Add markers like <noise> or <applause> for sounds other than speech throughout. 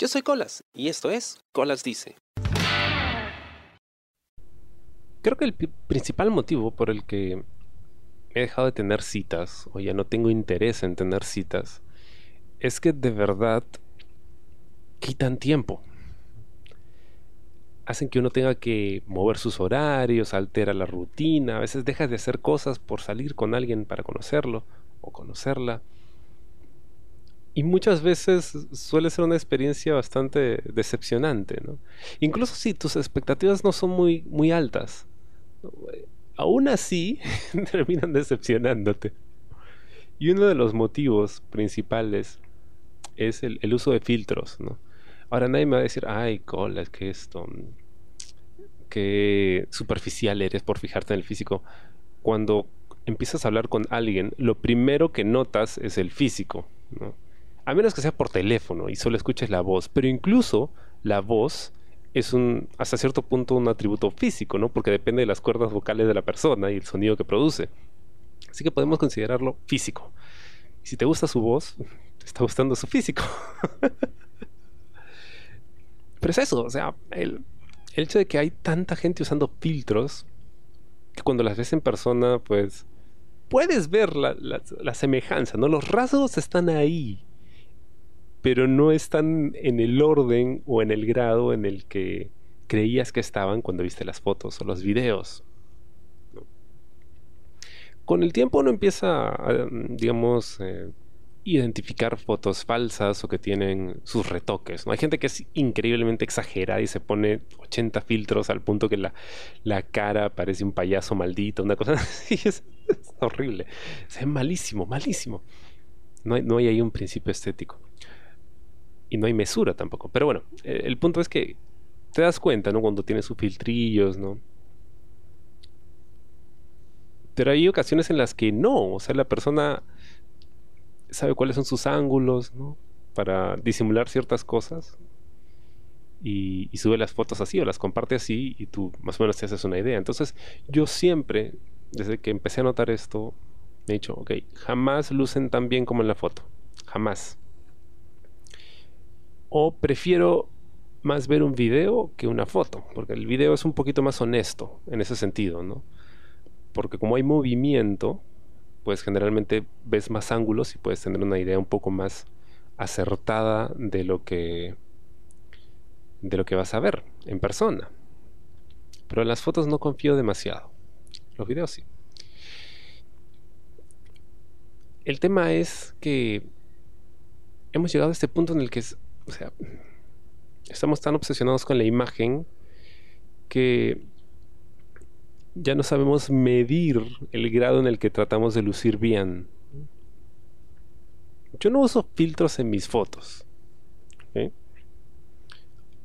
Yo soy Colas y esto es Colas Dice. Creo que el principal motivo por el que he dejado de tener citas o ya no tengo interés en tener citas es que de verdad quitan tiempo. Hacen que uno tenga que mover sus horarios, altera la rutina, a veces dejas de hacer cosas por salir con alguien para conocerlo o conocerla. Y muchas veces suele ser una experiencia bastante decepcionante, ¿no? Incluso si tus expectativas no son muy, muy altas, aún así <laughs> terminan decepcionándote. Y uno de los motivos principales es el, uso de filtros, ¿no? Ahora nadie me va a decir, ay, cola, es que esto, que superficial eres por fijarte en el físico. Cuando empiezas a hablar con alguien, lo primero que notas es el físico, ¿no? A menos que sea por teléfono y solo escuches la voz, pero incluso la voz es un, hasta cierto punto un atributo físico, ¿no? Porque depende de las cuerdas vocales de la persona y el sonido que produce. Así que podemos considerarlo físico. Si te gusta su voz, te está gustando su físico. <laughs> Pero es eso, o sea, el, hecho de que hay tanta gente usando filtros, que cuando las ves en persona, pues puedes ver la, la semejanza, ¿no? Los rasgos están ahí pero no están en el orden o en el grado en el que creías que estaban cuando viste las fotos o los videos. Con el tiempo uno empieza a, digamos, eh, identificar fotos falsas o que tienen sus retoques. ¿no? Hay gente que es increíblemente exagerada y se pone 80 filtros al punto que la, la cara parece un payaso maldito, una cosa <laughs> así. Es, horrible. Es malísimo, malísimo. No hay, no hay ahí un principio estético y no hay mesura tampoco. Pero bueno, eh, el punto es que te das cuenta, ¿no? Cuando tienes sus filtrillos, ¿no? Pero hay ocasiones en las que no, o sea, la persona sabe cuáles son sus ángulos, ¿no? Para disimular ciertas cosas. Y, y, sube las fotos así o las comparte así y tú más o menos te haces una idea. Entonces yo siempre, desde que empecé a notar esto, me he dicho, ok, jamás lucen tan bien como en la foto. Jamás o prefiero más ver un video que una foto, porque el video es un poquito más honesto en ese sentido, ¿no? Porque como hay movimiento, pues generalmente ves más ángulos y puedes tener una idea un poco más acertada de lo que de lo que vas a ver en persona. Pero en las fotos no confío demasiado. Los videos sí. El tema es que hemos llegado a este punto en el que o sea, estamos tan obsesionados con la imagen que ya no sabemos medir el grado en el que tratamos de lucir bien. Yo no uso filtros en mis fotos.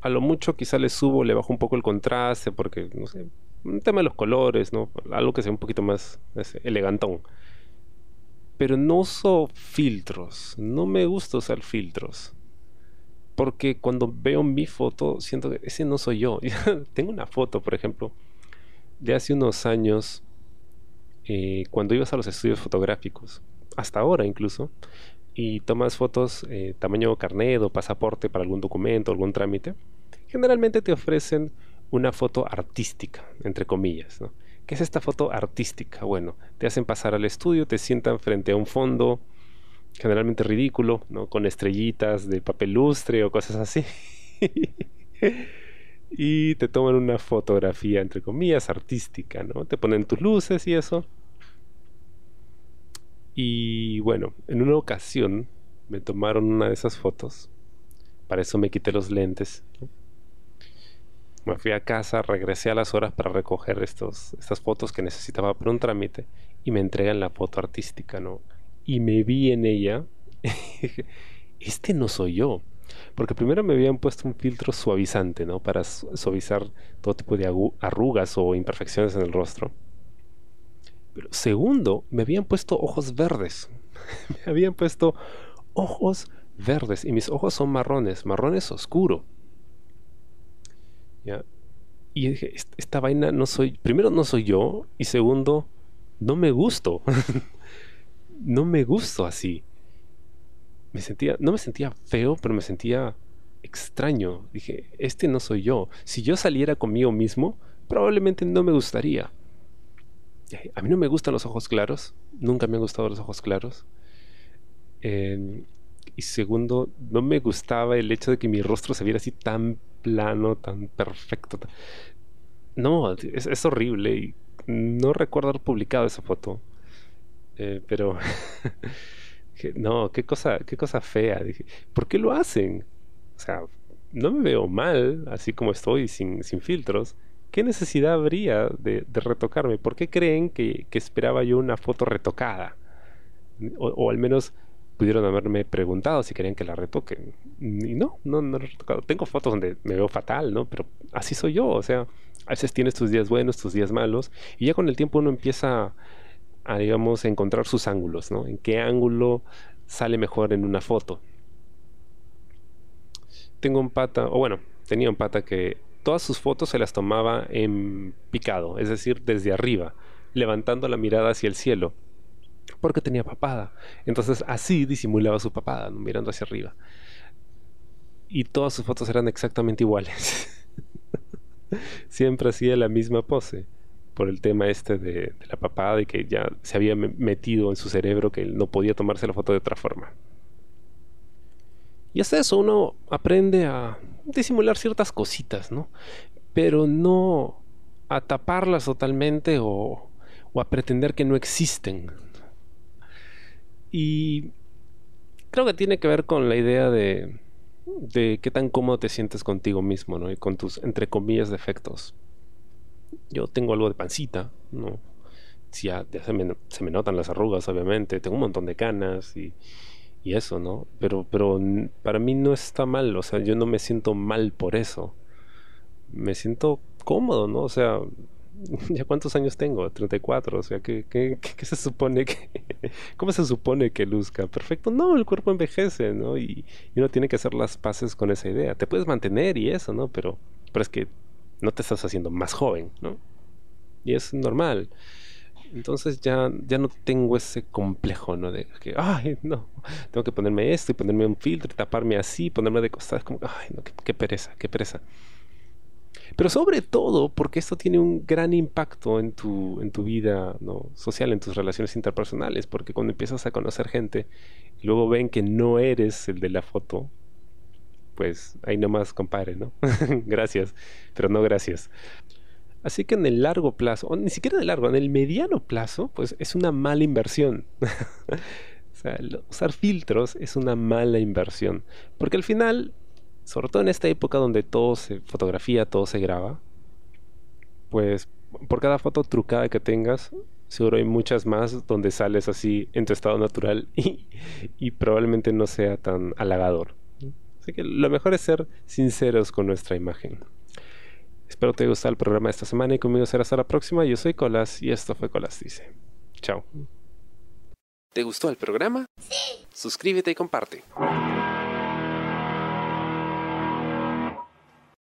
A lo mucho quizá le subo, le bajo un poco el contraste porque, no sé, un tema de los colores, ¿no? Algo que sea un poquito más elegantón. Pero no uso filtros. No me gusta usar filtros porque cuando veo mi foto siento que ese no soy yo. <laughs> Tengo una foto, por ejemplo, de hace unos años, eh, cuando ibas a los estudios fotográficos, hasta ahora incluso, y tomas fotos eh, tamaño carnet o pasaporte para algún documento, algún trámite, generalmente te ofrecen una foto artística, entre comillas. ¿Qué es esta foto artística? Bueno, te hacen pasar al estudio, te sientan frente a un fondo, generalmente ridículo, ¿no? Con estrellitas de papel lustre o cosas así. <laughs> y te toman una fotografía, entre comillas, artística, ¿no? Te ponen tus luces y eso. Y bueno, en una ocasión me tomaron una de esas fotos. Para eso me quité los lentes. Me fui a casa, regresé a las horas para recoger estos, estas fotos que necesitaba para un trámite y me entregan la foto artística, ¿no? Y me vi en ella, <laughs> este no soy yo. Porque primero me habían puesto un filtro suavizante, ¿no? Para suavizar todo tipo de arrugas o imperfecciones en el rostro. Pero segundo, me habían puesto ojos verdes. <laughs> me habían puesto ojos verdes. Y mis ojos son marrones, marrones oscuro. ¿Ya? Y dije, esta vaina no soy, primero no soy yo, y segundo, no me gusto. <laughs> no me gustó así. Me sentía, no me sentía feo, pero me sentía extraño. Dije, este no soy yo. Si yo saliera conmigo mismo, probablemente no me gustaría. A mí no me gustan los ojos claros. Nunca me han gustado los ojos claros. Em, y segundo, no me gustaba el hecho de que mi rostro se viera así tan plano, tan perfecto. No, es, horrible. Y no recuerdo haber publicado esa foto. Eh, pero <laughs> no, qué cosa, qué cosa fea. ¿por qué lo hacen? O sea, no me veo mal, así como estoy, sin, sin filtros. ¿Qué necesidad habría de, retocarme? ¿Por qué creen que, esperaba yo una foto retocada? O, al menos pudieron haberme preguntado si querían que la retoque. Y no, no, no he retocado. Tengo fotos donde me veo fatal, ¿no? Pero así soy yo. O sea, a veces tienes tus días buenos, tus días malos. Y ya con el tiempo uno empieza a, encontrar sus ángulos, ¿no? En qué ángulo sale mejor en una foto. Tengo un pata, o bueno, tenía un pata que todas sus fotos se las tomaba en picado, es decir, desde arriba, levantando la mirada hacia el cielo, porque tenía papada. Entonces así disimulaba su papada, mirando hacia arriba. Y todas sus fotos eran exactamente iguales. <laughs> Siempre hacía la misma pose por el tema este de, la papada y que ya se había metido en su cerebro que él no podía tomarse la foto de otra forma. Y hasta eso uno aprende a disimular ciertas cositas, ¿no? Pero no a taparlas totalmente o, o a pretender que no existen. Y creo que tiene que ver con la idea de, de qué tan cómodo te sientes contigo mismo, ¿no? Y con tus, entre comillas, defectos yo tengo algo de pancita, ¿no? Si ya, se, me, se, me, notan las arrugas, obviamente, tengo un montón de canas y, y, eso, ¿no? Pero, pero para mí no está mal, o sea, yo no me siento mal por eso. Me siento cómodo, ¿no? O sea, <laughs> ¿ya cuántos años tengo? 34, o sea, ¿qué, se supone que... <laughs> ¿Cómo se supone que luzca? Perfecto, no, el cuerpo envejece, ¿no? Y, y uno tiene que hacer las paces con esa idea. Te puedes mantener y eso, ¿no? Pero, pero es que no te estás haciendo más joven, ¿no? Y es normal. Entonces ya, ya no tengo ese complejo, ¿no? De que, ay, no, tengo que ponerme esto y ponerme un filtro, taparme así, ponerme de costado. Como, ay, no, qué, pereza, qué pereza. Pero sobre todo porque esto tiene un gran impacto en tu, en tu vida social, en tus relaciones interpersonales, porque cuando empiezas a conocer gente y luego ven que no eres el de la foto, pues ahí nomás, compadre, ¿no? <laughs> gracias, pero no gracias. Así que en el largo plazo, o ni siquiera en el largo, en el mediano plazo, pues es una mala inversión. <laughs> o sea, usar filtros es una mala inversión. Porque al final, sobre todo en esta época donde todo se fotografía, todo se graba, pues por cada foto trucada que tengas, seguro hay muchas más donde sales así en tu estado natural <laughs> y probablemente no sea tan halagador. Así que lo mejor es ser sinceros con nuestra imagen. Espero te haya gustado el programa de esta semana y conmigo será hasta la próxima. Yo soy Colas y esto fue Colas Dice. Chao. ¿Te gustó el programa? Sí. Suscríbete y comparte.